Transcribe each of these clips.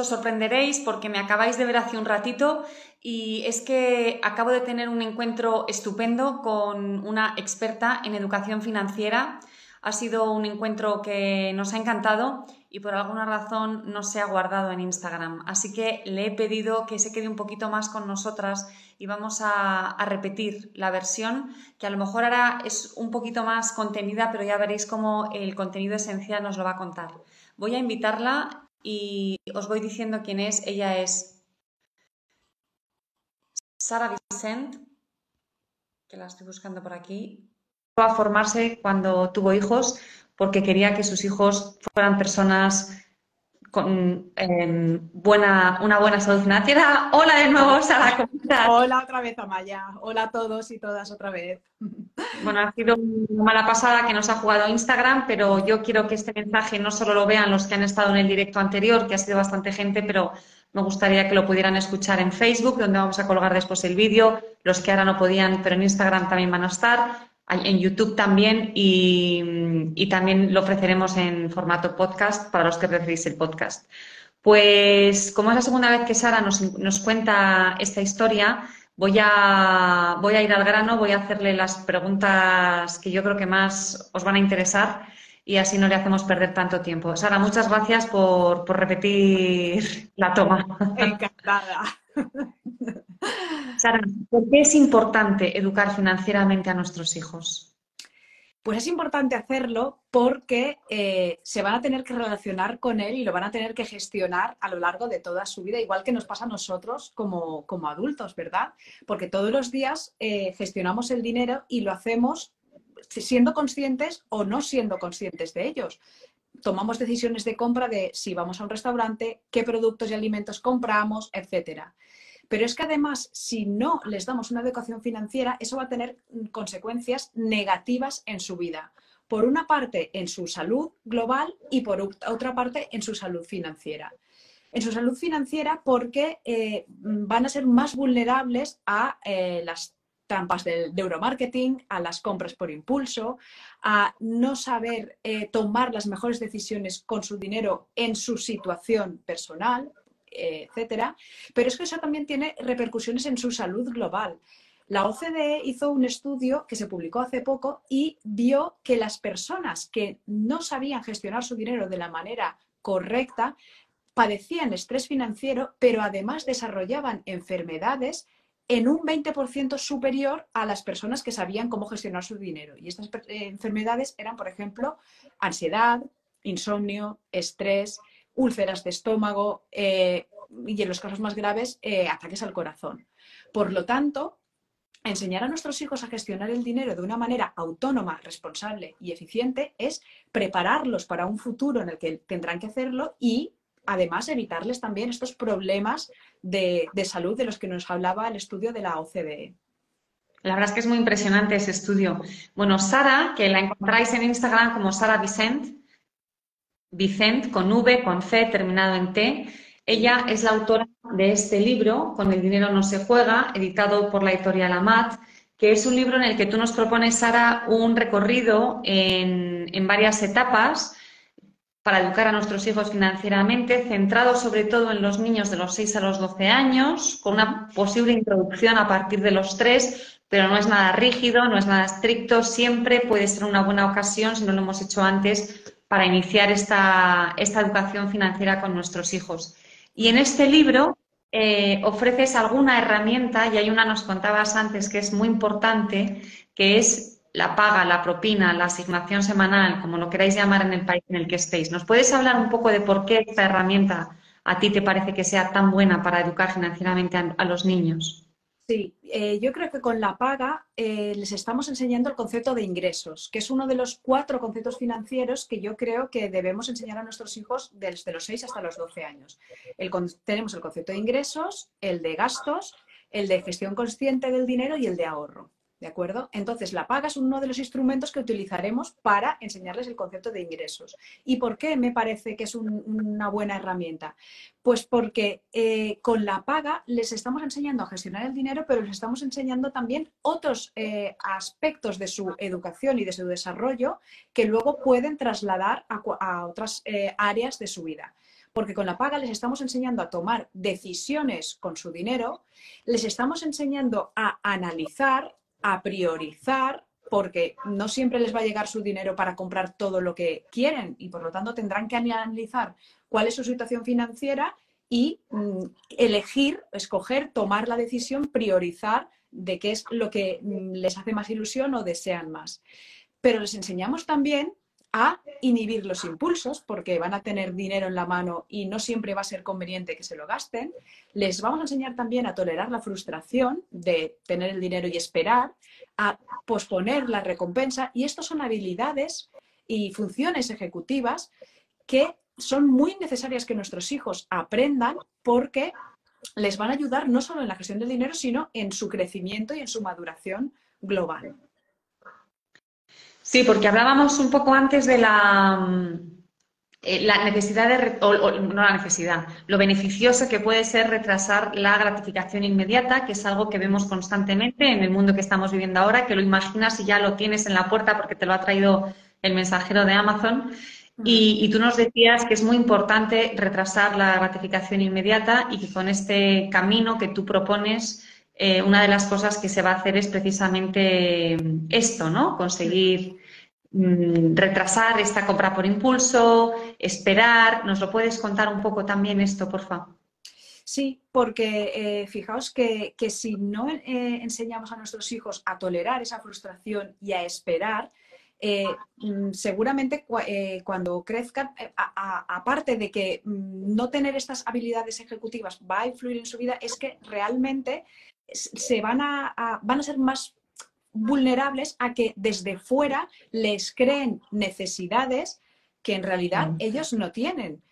Os sorprenderéis porque me acabáis de ver hace un ratito y es que acabo de tener un encuentro estupendo con una experta en educación financiera. Ha sido un encuentro que nos ha encantado y por alguna razón no se ha guardado en Instagram. Así que le he pedido que se quede un poquito más con nosotras y vamos a, a, repetir la versión, que a lo mejor ahora es un poquito más contenida, pero ya veréis cómo el contenido esencial nos lo va a contar. Voy a invitarla y os voy diciendo quién es. Ella es Sara Vicent, que la estoy buscando por aquí. Va a formarse cuando tuvo hijos porque quería que sus hijos fueran personas con eh, buena, una buena salud financiera. Hola de nuevo, Sara, ¿cómo estás? Hola otra vez, Amaya. Hola a todos y todas otra vez. Bueno, ha sido una mala pasada que nos ha jugado Instagram, pero yo quiero que este mensaje no solo lo vean los que han estado en el directo anterior, que ha sido bastante gente, pero me gustaría que lo pudieran escuchar en Facebook, donde vamos a colgar después el vídeo. Los que ahora no podían, pero en Instagram también van a estar en YouTube también y, también lo ofreceremos en formato podcast para los que preferís el podcast. Pues como es la segunda vez que Sara nos, cuenta esta historia, voy a, voy a ir al grano, voy a hacerle las preguntas que yo creo que más os van a interesar y así no le hacemos perder tanto tiempo. Sara, muchas gracias por, por repetir la toma. Encantada. Sara, ¿por qué es importante educar financieramente a nuestros hijos? Pues es importante hacerlo porque eh, se van a tener que relacionar con él y lo van a tener que gestionar a lo largo de toda su vida, igual que nos pasa a nosotros como, como adultos, ¿verdad? Porque todos los días eh, gestionamos el dinero y lo hacemos siendo conscientes o no siendo conscientes de ellos. Tomamos decisiones de compra de si vamos a un restaurante, qué productos y alimentos compramos, etcétera. Pero es que además, si no les damos una educación financiera, eso va a tener consecuencias negativas en su vida. Por una parte, en su salud global y por otra parte, en su salud financiera. En su salud financiera porque eh, van a ser más vulnerables a eh, las trampas del neuromarketing, a las compras por impulso, a no saber eh, tomar las mejores decisiones con su dinero en su situación personal, etcétera. Pero es que eso también tiene repercusiones en su salud global. La OCDE hizo un estudio que se publicó hace poco y vio que las personas que no sabían gestionar su dinero de la manera correcta padecían estrés financiero, pero además desarrollaban enfermedades en un 20% superior a las personas que sabían cómo gestionar su dinero. Y estas eh, enfermedades eran, por ejemplo, ansiedad, insomnio, estrés, úlceras de estómago eh, y en los casos más graves, eh, ataques al corazón. Por lo tanto, enseñar a nuestros hijos a gestionar el dinero de una manera autónoma, responsable y eficiente es prepararlos para un futuro en el que tendrán que hacerlo y además evitarles también estos problemas de, de salud de los que nos hablaba el estudio de la OCDE. La verdad es que es muy impresionante ese estudio. Bueno, Sara, que la encontráis en Instagram como Sara Vicent, Vicent con V, con C, terminado en T. Ella es la autora de este libro, Con el dinero no se juega, editado por la editorial Amat, que es un libro en el que tú nos propones, Sara, un recorrido en, en varias etapas para educar a nuestros hijos financieramente, centrado sobre todo en los niños de los 6 a los 12 años, con una posible introducción a partir de los 3, pero no es nada rígido, no es nada estricto, siempre puede ser una buena ocasión, si no lo hemos hecho antes, para iniciar esta, educación financiera con nuestros hijos. Y en este libro eh, ofreces alguna herramienta, y hay una nos contabas antes que es muy importante, que es la paga, la propina, la asignación semanal, como lo queráis llamar en el país en el que estéis. ¿Nos puedes hablar un poco de por qué esta herramienta a ti te parece que sea tan buena para educar financieramente a los niños? Sí, eh, yo creo que con la paga eh, les estamos enseñando el concepto de ingresos, que es uno de los cuatro conceptos financieros que yo creo que debemos enseñar a nuestros hijos desde los 6 hasta los 12 años. tenemos el concepto de ingresos, el de gastos, el de gestión consciente del dinero y el de ahorro. ¿De acuerdo? Entonces, la paga es uno de los instrumentos que utilizaremos para enseñarles el concepto de ingresos. ¿Y por qué me parece que es una buena herramienta? Pues porque eh, con la paga les estamos enseñando a gestionar el dinero, pero les estamos enseñando también otros eh, aspectos de su educación y de su desarrollo que luego pueden trasladar a, otras eh, áreas de su vida porque con la paga les estamos enseñando a tomar decisiones con su dinero, les estamos enseñando a analizar a priorizar porque no siempre les va a llegar su dinero para comprar todo lo que quieren y por lo tanto tendrán que analizar cuál es su situación financiera y mm, elegir, escoger, tomar la decisión, priorizar de qué es lo que mm, les hace más ilusión o desean más. Pero les enseñamos también a inhibir los impulsos, porque van a tener dinero en la mano y no siempre va a ser conveniente que se lo gasten. Les vamos a enseñar también a tolerar la frustración de tener el dinero y esperar, a posponer la recompensa. Y estas son habilidades y funciones ejecutivas que son muy necesarias que nuestros hijos aprendan porque les van a ayudar no solo en la gestión del dinero, sino en su crecimiento y en su maduración global. Sí, porque hablábamos un poco antes de la, mm, eh, la necesidad de, no la necesidad, lo beneficioso que puede ser retrasar la gratificación inmediata, que es algo que vemos constantemente en el mundo que estamos viviendo ahora, que lo imaginas y ya lo tienes en la puerta porque te lo ha traído el mensajero de Amazon. Y, tú nos decías que es muy importante retrasar la gratificación inmediata y que con este camino que tú propones, eh, una de las cosas que se va a hacer es precisamente esto, ¿no? Conseguir Mm, retrasar esta compra por impulso, esperar. ¿Nos lo puedes contar un poco también esto, por favor? Sí, porque eh, fijaos que, si no eh, enseñamos a nuestros hijos a tolerar esa frustración y a esperar, eh, mm, seguramente cuando crezcan, aparte de que mm, no tener estas habilidades ejecutivas va a influir en su vida, es que realmente se van a, van a ser más vulnerables a que desde fuera les creen necesidades que en realidad ellos no tienen.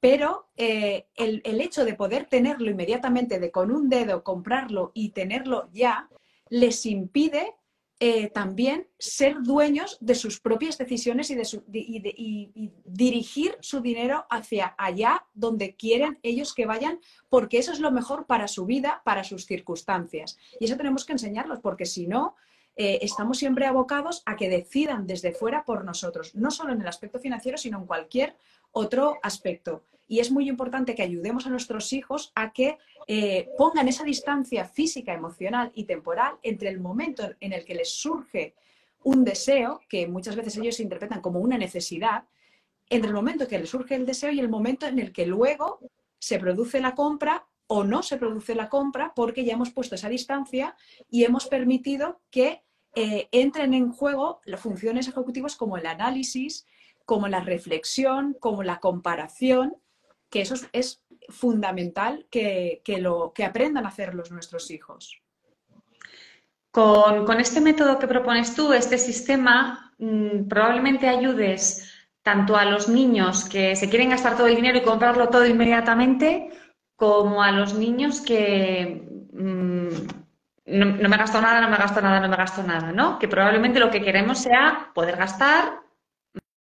Pero eh, el, hecho de poder tenerlo inmediatamente, de con un dedo comprarlo y tenerlo ya, les impide eh, también ser dueños de sus propias decisiones y, de y, dirigir su dinero hacia allá donde quieren ellos que vayan, porque eso es lo mejor para su vida, para sus circunstancias. Y eso tenemos que enseñarlos, porque si no, eh, estamos siempre abocados a que decidan desde fuera por nosotros, no solo en el aspecto financiero, sino en cualquier otro aspecto. Y es muy importante que ayudemos a nuestros hijos a que eh, pongan esa distancia física, emocional y temporal entre el momento en el que les surge un deseo, que muchas veces ellos interpretan como una necesidad, entre el momento en que les surge el deseo y el momento en el que luego se produce la compra o no se produce la compra porque ya hemos puesto esa distancia y hemos permitido que eh, entren en juego las funciones ejecutivas como el análisis, como la reflexión, como la comparación, que eso es, fundamental que, lo, que aprendan a hacer los nuestros hijos. Con, este método que propones tú, este sistema, mm, probablemente ayudes tanto a los niños que se quieren gastar todo el dinero y comprarlo todo inmediatamente, como a los niños que mm, no, me gasto nada, no me gasto nada, no me gasto nada, ¿no? Que probablemente lo que queremos sea poder gastar,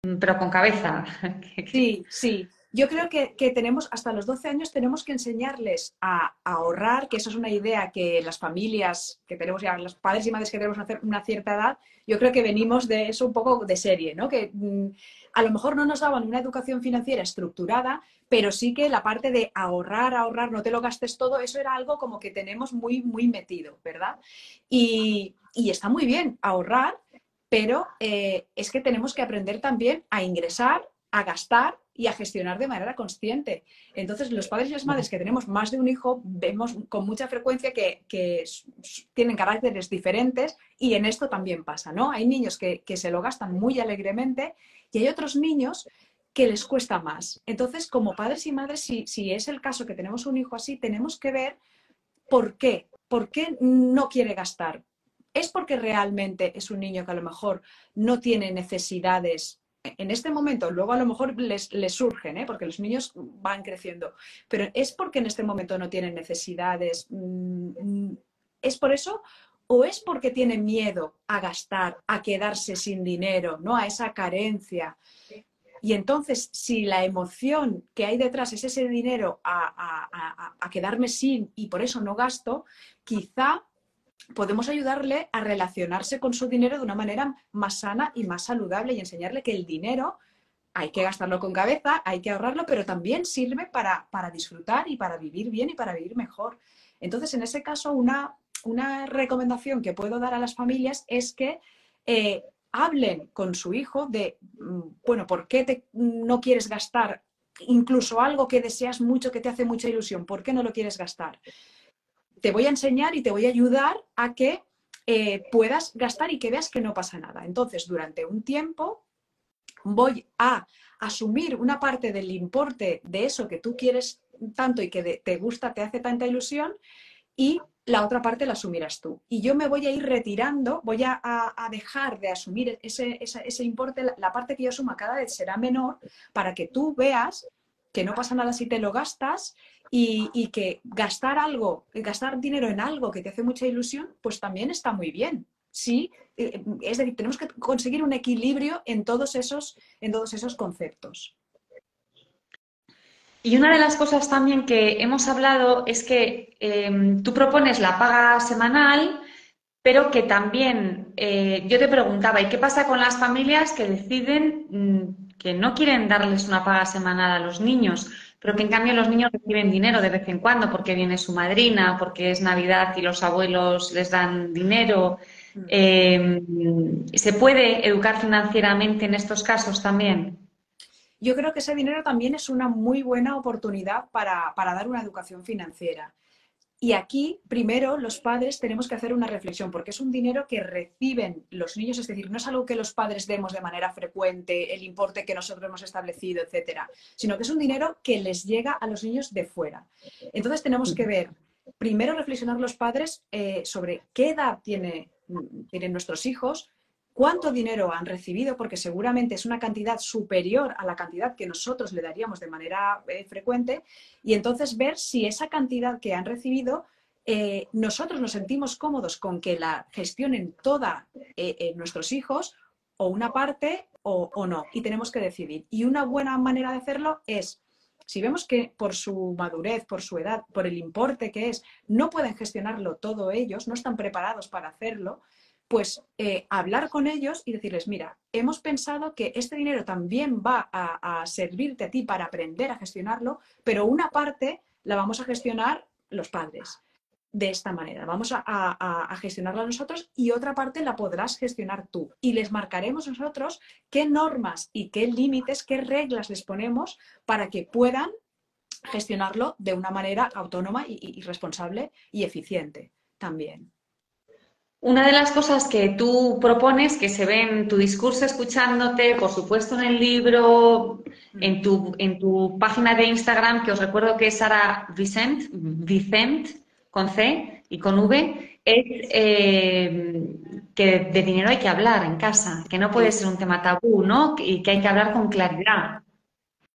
mm, pero con cabeza. Sí, sí. Yo creo que, tenemos, hasta los 12 años, tenemos que enseñarles a, ahorrar, que eso es una idea que las familias que tenemos ya, los padres y madres que tenemos una, cierta edad, yo creo que venimos de eso un poco de serie, ¿no? Que mm, a lo mejor no nos daban una educación financiera estructurada, pero sí que la parte de ahorrar, ahorrar, no te lo gastes todo, eso era algo como que tenemos muy, muy metido, ¿verdad? Y, está muy bien ahorrar, pero eh, es que tenemos que aprender también a ingresar, a gastar y a gestionar de manera consciente. Entonces, los padres y las madres que tenemos más de un hijo vemos con mucha frecuencia que, tienen caracteres diferentes y en esto también pasa, ¿no? Hay niños que, que se lo gastan muy alegremente y hay otros niños que les cuesta más. Entonces, como padres y madres, si, si es el caso que tenemos un hijo así, tenemos que ver por qué, por qué no quiere gastar. ¿Es porque realmente es un niño que a lo mejor no tiene necesidades en este momento, luego a lo mejor les, les surgen, ¿eh? porque los niños van creciendo, pero es porque en este momento no tienen necesidades. Mm, ¿Es por eso? ¿O es porque tienen miedo a gastar, a quedarse sin dinero, ¿no? a esa carencia? Y entonces, si la emoción que hay detrás es ese dinero a, a quedarme sin y por eso no gasto, quizá podemos ayudarle a relacionarse con su dinero de una manera más sana y más saludable y enseñarle que el dinero hay que gastarlo con cabeza, hay que ahorrarlo, pero también sirve para, disfrutar y para vivir bien y para vivir mejor. Entonces, en ese caso, una, una recomendación que puedo dar a las familias es que eh, hablen con su hijo de, mm, bueno, ¿por qué no quieres gastar incluso algo que deseas mucho, que te hace mucha ilusión? ¿Por qué no lo quieres gastar? Te voy a enseñar y te voy a ayudar a que eh, puedas gastar y que veas que no pasa nada. Entonces, durante un tiempo voy a asumir una parte del importe de eso que tú quieres tanto y que te gusta, te hace tanta ilusión, y la otra parte la asumirás tú. Y yo me voy a ir retirando, voy a, dejar de asumir ese, ese importe, la, parte que yo asuma cada vez será menor para que tú veas que no pasa nada si te lo gastas y, que gastar algo, gastar dinero en algo que te hace mucha ilusión, pues también está muy bien. Sí, eh, es decir, tenemos que conseguir un equilibrio en todos esos, en todos esos conceptos. Y una de las cosas también que hemos hablado es que em, tú propones la paga semanal, pero que también eh, yo te preguntaba, ¿y qué pasa con las familias que deciden mm, que no quieren darles una paga semanal a los niños? pero que en cambio los niños reciben dinero de vez en cuando porque viene su madrina, porque es Navidad y los abuelos les dan dinero. Mm. Em, ¿Se puede educar financieramente en estos casos también? Yo creo que ese dinero también es una muy buena oportunidad para, para dar una educación financiera. Y aquí, primero, los padres tenemos que hacer una reflexión, porque es un dinero que reciben los niños, es decir, no es algo que los padres demos de manera frecuente, el importe que nosotros hemos establecido, etcétera, sino que es un dinero que les llega a los niños de fuera. Entonces, tenemos que ver, primero, reflexionar los padres eh, sobre qué edad tiene, tienen nuestros hijos, cuánto dinero han recibido, porque seguramente es una cantidad superior a la cantidad que nosotros le daríamos de manera eh, frecuente, y entonces ver si esa cantidad que han recibido eh, nosotros nos sentimos cómodos con que la gestionen toda eh, nuestros hijos o una parte o, o, no, y tenemos que decidir. Y una buena manera de hacerlo es, si vemos que por su madurez, por su edad, por el importe que es, no pueden gestionarlo todo ellos, no están preparados para hacerlo, pues eh, hablar con ellos y decirles, mira, hemos pensado que este dinero también va a, servirte a ti para aprender a gestionarlo, pero una parte la vamos a gestionar los padres de esta manera. Vamos a, a, gestionarla nosotros y otra parte la podrás gestionar tú. Y les marcaremos nosotros qué normas y qué límites, qué reglas les ponemos para que puedan gestionarlo de una manera autónoma y responsable y eficiente también. Una de las cosas que tú propones, que se ve en tu discurso escuchándote, por supuesto en el libro, en tu, en tu página de Instagram, que os recuerdo que es Sara Vicent, Vicent con C y con V, es eh, que de dinero hay que hablar en casa, que no puede ser un tema tabú, ¿no? Y que hay que hablar con claridad.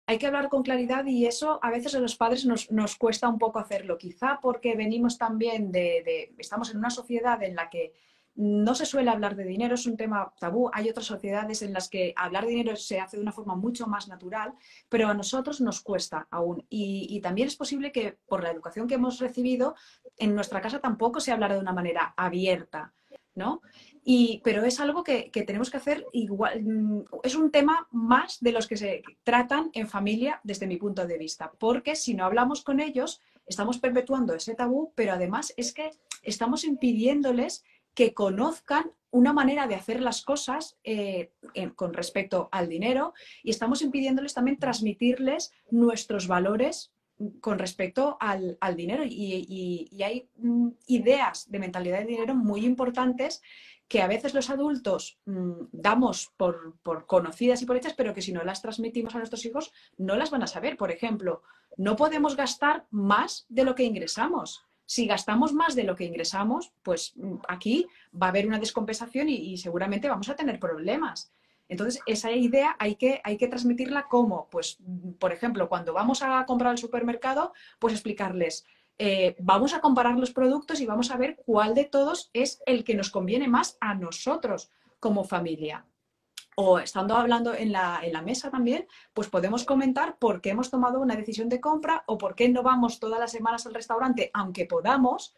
Hay que hablar con claridad y eso a veces a los padres nos, nos cuesta un poco hacerlo, quizá porque venimos también de, estamos en una sociedad en la que no se suele hablar de dinero, es un tema tabú. Hay otras sociedades en las que hablar de dinero se hace de una forma mucho más natural, pero a nosotros nos cuesta aún. Y, también es posible que por la educación que hemos recibido, en nuestra casa tampoco se habla de una manera abierta, ¿no? Y, pero es algo que, tenemos que hacer igual. Mm, es un tema más de los que se tratan en familia desde mi punto de vista, porque si no hablamos con ellos, estamos perpetuando ese tabú, pero además es que estamos impidiéndoles que conozcan una manera de hacer las cosas eh, con respecto al dinero y estamos impidiéndoles también transmitirles nuestros valores con respecto al, dinero. Y, hay mm, ideas de mentalidad de dinero muy importantes que a veces los adultos mm, damos por, por, conocidas y por hechas, pero que si no las transmitimos a nuestros hijos no las van a saber. Por ejemplo, no podemos gastar más de lo que ingresamos. Si gastamos más de lo que ingresamos, pues mm, aquí va a haber una descompensación y, seguramente vamos a tener problemas. Entonces, esa idea hay que, hay que transmitirla como, pues, por ejemplo, cuando vamos a comprar al supermercado, pues explicarles, eh, vamos a comparar los productos y vamos a ver cuál de todos es el que nos conviene más a nosotros como familia. O estando hablando en la, en la, mesa también, pues podemos comentar por qué hemos tomado una decisión de compra o por qué no vamos todas las semanas al restaurante, aunque podamos,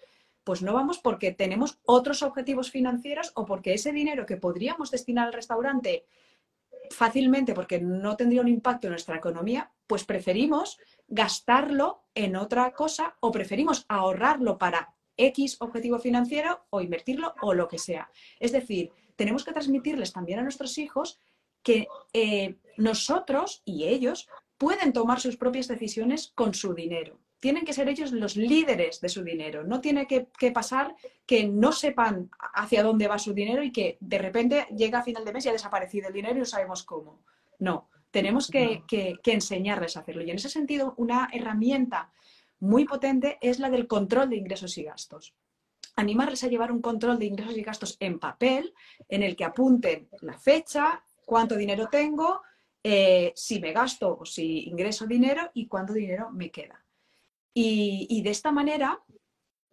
pues no vamos porque tenemos otros objetivos financieros o porque ese dinero que podríamos destinar al restaurante fácilmente porque no tendría un impacto en nuestra economía, pues preferimos gastarlo en otra cosa o preferimos ahorrarlo para X objetivo financiero o invertirlo o lo que sea. Es decir, tenemos que transmitirles también a nuestros hijos que eh, nosotros y ellos pueden tomar sus propias decisiones con su dinero tienen que ser ellos los líderes de su dinero. No tiene que, pasar que no sepan hacia dónde va su dinero y que de repente llega a final de mes y ha desaparecido el dinero y no sabemos cómo. No, tenemos que, enseñarles a hacerlo. Y en ese sentido, una herramienta muy potente es la del control de ingresos y gastos. Animarles a llevar un control de ingresos y gastos en papel, en el que apunten la fecha, cuánto dinero tengo, eh, si me gasto o si ingreso dinero y cuánto dinero me queda. Y, de esta manera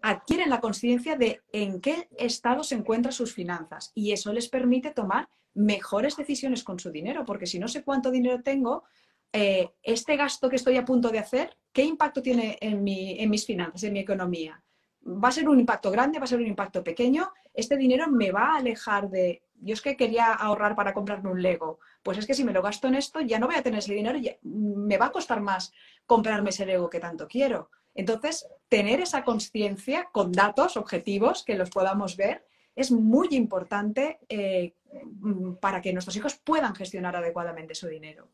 adquieren la conciencia de en qué estado se encuentran sus finanzas y eso les permite tomar mejores decisiones con su dinero, porque si no sé cuánto dinero tengo, eh, este gasto que estoy a punto de hacer, ¿qué impacto tiene en, en mis finanzas, en mi economía? ¿Va a ser un impacto grande? ¿Va a ser un impacto pequeño? ¿Este dinero me va a alejar de... Yo es que quería ahorrar para comprarme un Lego. Pues es que si me lo gasto en esto, ya no voy a tener ese dinero y me va a costar más comprarme ese Lego que tanto quiero. Entonces, tener esa conciencia con datos objetivos que los podamos ver es muy importante eh, para que nuestros hijos puedan gestionar adecuadamente su dinero.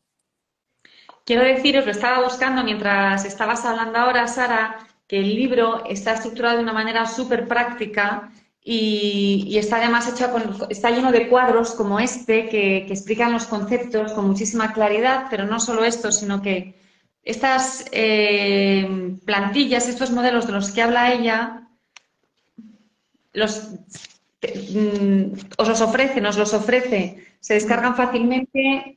Quiero deciros, lo estaba buscando mientras estabas hablando ahora, Sara, que el libro está estructurado de una manera súper práctica y, está además hecho está lleno de cuadros como este que explican los conceptos con muchísima claridad, pero no solo esto, sino que estas eh, plantillas, estos modelos de los que habla ella, los, mm, os los ofrece, nos los ofrece, se descargan fácilmente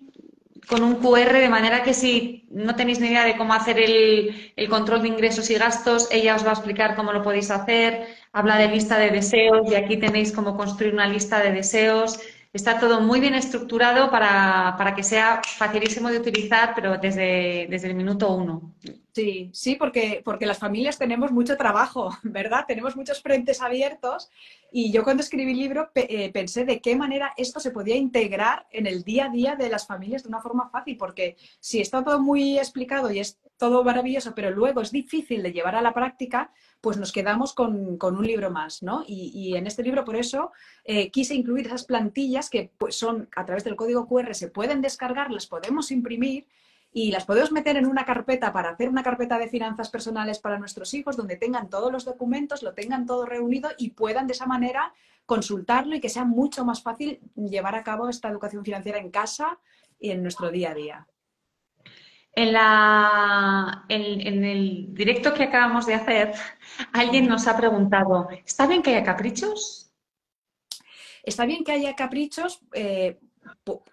con un QR, de manera que si no tenéis ni idea de cómo hacer el, el, control de ingresos y gastos, ella os va a explicar cómo lo podéis hacer. Habla de lista de deseos y aquí tenéis cómo construir una lista de deseos. Está todo muy bien estructurado para, que sea facilísimo de utilizar, pero desde, desde el minuto uno. Sí, sí, porque, porque las familias tenemos mucho trabajo, ¿verdad? Tenemos muchos frentes abiertos y yo cuando escribí el libro eh, pensé de qué manera esto se podía integrar en el día a día de las familias de una forma fácil, porque si está todo muy explicado y es todo maravilloso, pero luego es difícil de llevar a la práctica, pues nos quedamos con, un libro más, ¿no? Y, en este libro, por eso, eh, quise incluir esas plantillas que pues, son, a través del código QR, se pueden descargar, las podemos imprimir y las podemos meter en una carpeta para hacer una carpeta de finanzas personales para nuestros hijos, donde tengan todos los documentos, lo tengan todo reunido y puedan de esa manera consultarlo y que sea mucho más fácil llevar a cabo esta educación financiera en casa y en nuestro día a día. En, la, en, el directo que acabamos de hacer, alguien nos ha preguntado, ¿está bien que haya caprichos? Está bien que haya caprichos, eh,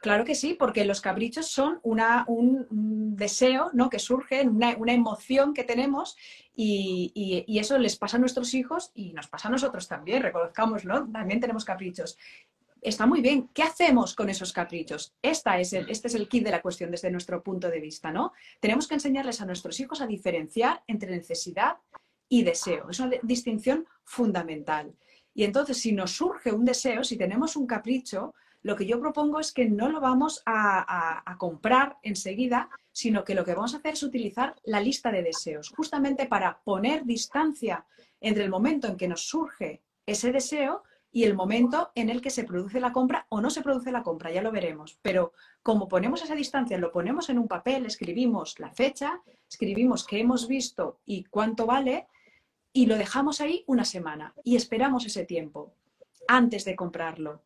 claro que sí, porque los caprichos son un, deseo ¿no? que surge, una, emoción que tenemos y, eso les pasa a nuestros hijos y nos pasa a nosotros también, reconozcámoslo, también tenemos caprichos está muy bien. ¿Qué hacemos con esos caprichos? Esta es el, este es el kit de la cuestión desde nuestro punto de vista, ¿no? Tenemos que enseñarles a nuestros hijos a diferenciar entre necesidad y deseo. Es una distinción fundamental. Y entonces, si nos surge un deseo, si tenemos un capricho, lo que yo propongo es que no lo vamos a, comprar enseguida, sino que lo que vamos a hacer es utilizar la lista de deseos, justamente para poner distancia entre el momento en que nos surge ese deseo y el momento en el que se produce la compra o no se produce la compra, ya lo veremos. Pero como ponemos esa distancia, lo ponemos en un papel, escribimos la fecha, escribimos qué hemos visto y cuánto vale y lo dejamos ahí una semana y esperamos ese tiempo antes de comprarlo.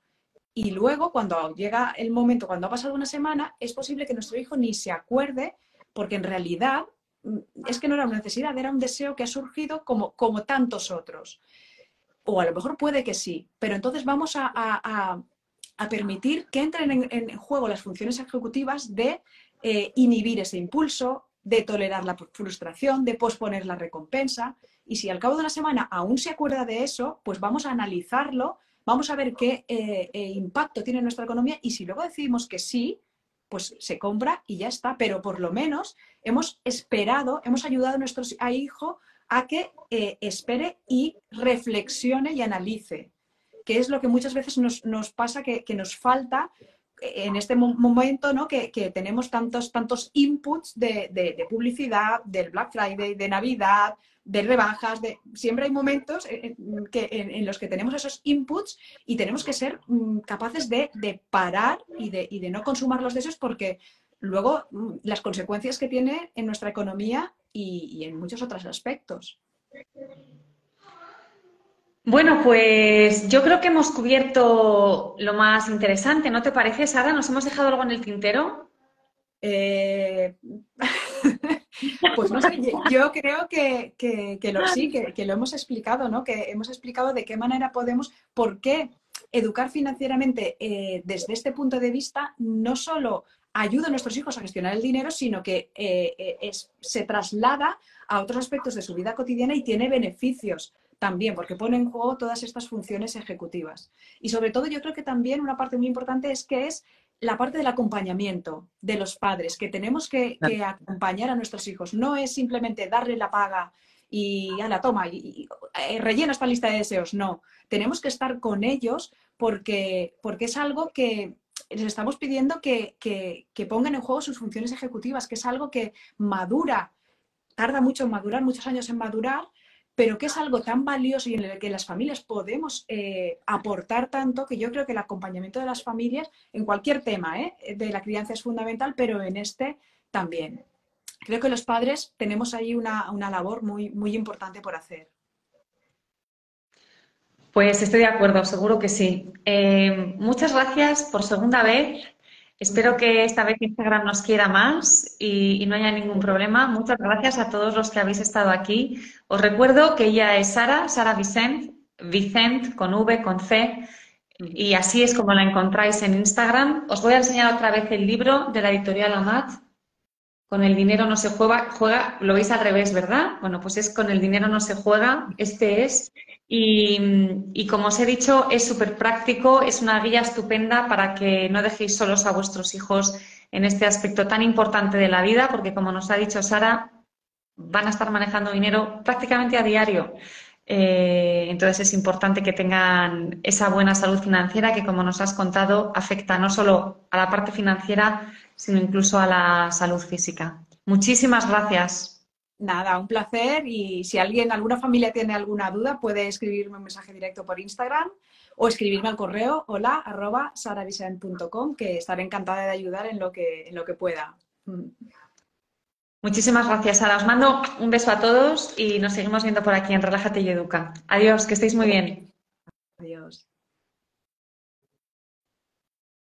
Y luego, cuando llega el momento, cuando ha pasado una semana, es posible que nuestro hijo ni se acuerde porque en realidad mm, es que no era una necesidad, era un deseo que ha surgido como, como tantos otros o a lo mejor puede que sí, pero entonces vamos a, a permitir que entren en, juego las funciones ejecutivas de eh, inhibir ese impulso, de tolerar la frustración, de posponer la recompensa. Y si al cabo de una semana aún se acuerda de eso, pues vamos a analizarlo, vamos a ver qué eh, eh, impacto tiene en nuestra economía y si luego decidimos que sí, pues se compra y ya está. Pero por lo menos hemos esperado, hemos ayudado a nuestro hijo a que espere y reflexione y analice que es lo que muchas veces nos, pasa que, nos falta en este momento, ¿no? Que, tenemos tantos, tantos inputs de, publicidad, del Black Friday, de Navidad, de rebajas, de... siempre hay momentos en, que, en, los que tenemos esos inputs y tenemos que ser mm, capaces de, parar y de, y de no consumarlos de esos porque luego mm, las consecuencias que tiene en nuestra economía y, y en muchos otros aspectos. Bueno, pues yo creo que hemos cubierto lo más interesante, ¿no te parece, Sara? ¿Nos hemos dejado algo en el tintero? Eh, pues no sé, yo creo que, lo sí, que, lo hemos explicado, ¿no? Que hemos explicado de qué manera podemos, por qué educar financieramente eh, desde este punto de vista no solo ayuda a nuestros hijos a gestionar el dinero, sino que eh, se traslada a otros aspectos de su vida cotidiana y tiene beneficios también, porque pone en juego todas estas funciones ejecutivas. Y sobre todo yo creo que también una parte muy importante es que es la parte del acompañamiento de los padres, que tenemos que, acompañar a nuestros hijos. No es simplemente darle la paga y a la toma y, eh, rellena esta lista de deseos. No, tenemos que estar con ellos porque, porque es algo que les estamos pidiendo que, que pongan en juego sus funciones ejecutivas, que es algo que madura, tarda mucho en madurar, muchos años en madurar, pero que es algo tan valioso y en el que las familias podemos eh, aportar tanto que yo creo que el acompañamiento de las familias en cualquier tema ¿eh? de la crianza es fundamental, pero en este también. Creo que los padres tenemos ahí una, labor muy, muy importante por hacer. Pues estoy de acuerdo, seguro que sí. Eh, muchas gracias por segunda vez Espero que esta vez Instagram nos quiera más y, no haya ningún problema. Muchas gracias a todos los que habéis estado aquí. Os recuerdo que ella es Sara, Sara Vicent, Vicent con V, con C, y así es como la encontráis en Instagram. Os voy a enseñar otra vez el libro de la editorial Amat. Con el dinero no se juega, juega, lo veis al revés, ¿verdad? Bueno, pues es con el dinero no se juega, este es. Y, como os he dicho, es súper práctico, es una guía estupenda para que no dejéis solos a vuestros hijos en este aspecto tan importante de la vida, porque como nos ha dicho Sara, van a estar manejando dinero prácticamente a diario. Eh, entonces es importante que tengan esa buena salud financiera que, como nos has contado, afecta no solo a la parte financiera, sino incluso a la salud física. Muchísimas gracias. Nada, un placer y si alguien, alguna familia tiene alguna duda, puede escribirme un mensaje directo por Instagram o escribirme al correo hola arroba que estaré encantada de ayudar en lo que, en lo que pueda. Muchísimas gracias, Sara. Os mando un beso a todos y nos seguimos viendo por aquí en Relájate y Educa. Adiós, que estéis muy bien. Adiós.